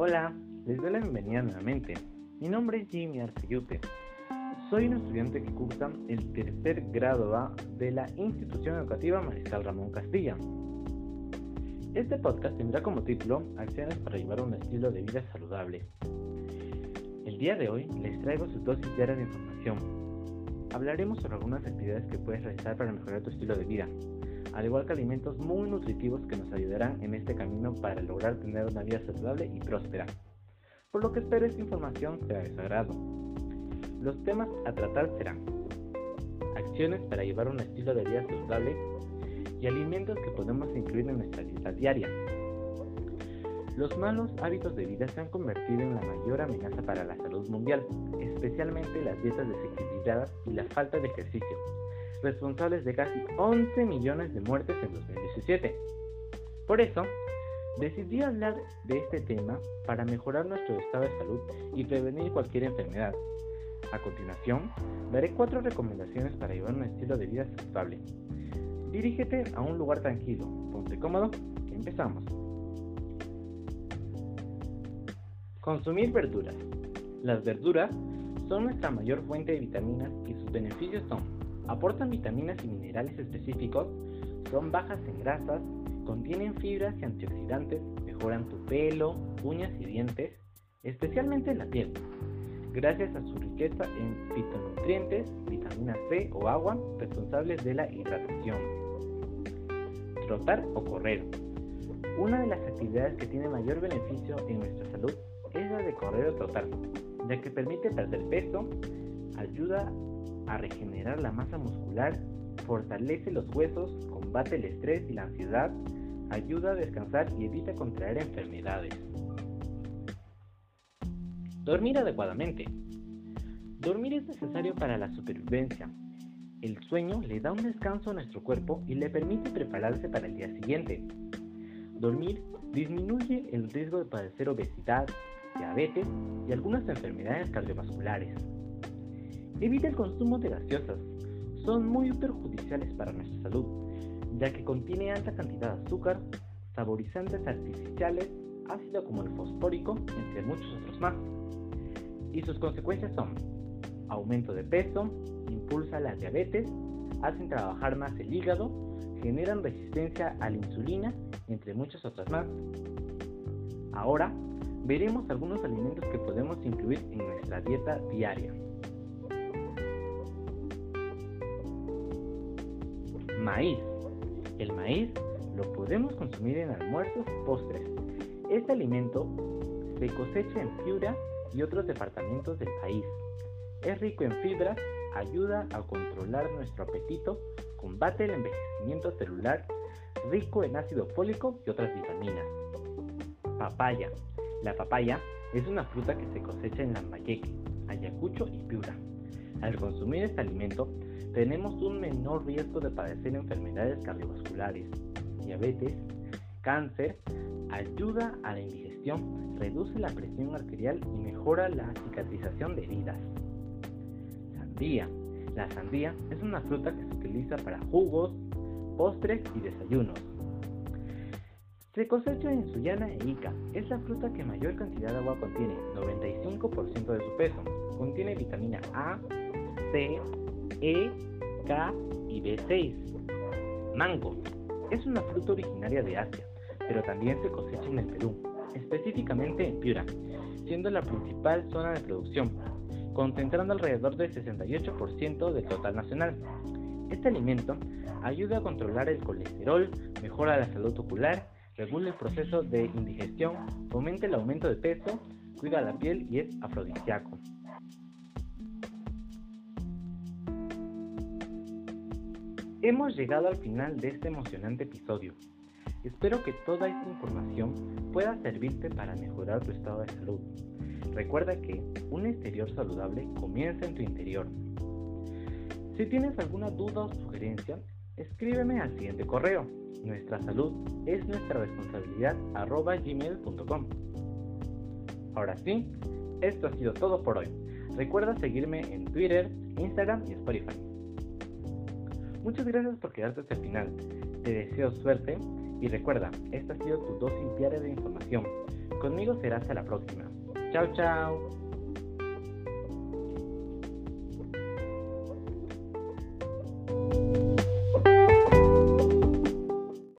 Hola, les doy la bienvenida nuevamente. Mi nombre es Jimmy Arceyute. Soy un estudiante que cursa el tercer grado A de la institución educativa Mariscal Ramón Castilla. Este podcast tendrá como título Acciones para llevar un estilo de vida saludable. El día de hoy les traigo su dosis diaria de información. Hablaremos sobre algunas actividades que puedes realizar para mejorar tu estilo de vida, al igual que alimentos muy nutritivos que nos ayudarán en este camino para lograr tener una vida saludable y próspera. Por lo que espero esta información sea de su agrado. Los temas a tratar serán acciones para llevar un estilo de vida saludable y alimentos que podemos incluir en nuestra dieta diaria. Los malos hábitos de vida se han convertido en la mayor amenaza para la salud mundial, especialmente las dietas desequilibradas y la falta de ejercicio, responsables de casi 11 millones de muertes en 2017. Por eso, decidí hablar de este tema para mejorar nuestro estado de salud y prevenir cualquier enfermedad. A continuación, daré cuatro recomendaciones para llevar un estilo de vida saludable. Dirígete a un lugar tranquilo, ponte cómodo y empezamos. Consumir verduras. Las verduras son nuestra mayor fuente de vitaminas y sus beneficios son aportan vitaminas y minerales específicos, son bajas en grasas, contienen fibras y antioxidantes, mejoran tu pelo, uñas y dientes, especialmente la piel, gracias a su riqueza en fitonutrientes, vitamina C o agua responsables de la hidratación. Trotar o correr. Una de las actividades que tiene mayor beneficio en nuestra salud es la de correr o trotar, ya que permite perder peso, ayuda a regenerar la masa muscular, fortalece los huesos, combate el estrés y la ansiedad, ayuda a descansar y evita contraer enfermedades. Dormir adecuadamente. Dormir es necesario para la supervivencia. El sueño le da un descanso a nuestro cuerpo y le permite prepararse para el día siguiente. Dormir disminuye el riesgo de padecer obesidad, diabetes y algunas enfermedades cardiovasculares. Evita el consumo de gaseosas. Son muy perjudiciales para nuestra salud, ya que contiene alta cantidad de azúcar, saborizantes artificiales, ácido como el fosfórico, entre muchos otros más. Y sus consecuencias son aumento de peso, impulsa la diabetes, hacen trabajar más el hígado, generan resistencia a la insulina, entre muchas otras más. Ahora, veremos algunos alimentos que podemos incluir en nuestra dieta diaria. Maíz. El maíz lo podemos consumir en almuerzos y postres. Este alimento se cosecha en Piura y otros departamentos del país. Es rico en fibras, ayuda a controlar nuestro apetito, combate el envejecimiento celular, rico en ácido fólico y otras vitaminas. Papaya. La papaya es una fruta que se cosecha en Lambayeque, Ayacucho y Piura. Al consumir este alimento, tenemos un menor riesgo de padecer enfermedades cardiovasculares, diabetes, cáncer, ayuda a la indigestión, reduce la presión arterial y mejora la cicatrización de heridas. Sandía. La sandía es una fruta que se utiliza para jugos, postres y desayunos. Se cosecha en Sullana e Ica. Es la fruta que mayor cantidad de agua contiene, 95% de su peso. Contiene vitamina A, C, E, K y B6. Mango. Es una fruta originaria de Asia, pero también se cosecha en el Perú, específicamente en Piura, siendo la principal zona de producción, concentrando alrededor del 68% del total nacional. Este alimento ayuda a controlar el colesterol, mejora la salud ocular, regula el proceso de indigestión, fomenta el aumento de peso, cuida la piel y es afrodisíaco. Hemos llegado al final de este emocionante episodio. Espero que toda esta información pueda servirte para mejorar tu estado de salud. Recuerda que un exterior saludable comienza en tu interior. Si tienes alguna duda o sugerencia, escríbeme al siguiente correo. Nuestra salud es nuestra responsabilidad. Ahora sí, esto ha sido todo por hoy. Recuerda seguirme en Twitter, Instagram y Spotify. Muchas gracias por quedarte hasta el final. Te deseo suerte Y recuerda, esta ha sido tu dosis diaria de información. Conmigo será hasta la próxima. Chao, chao.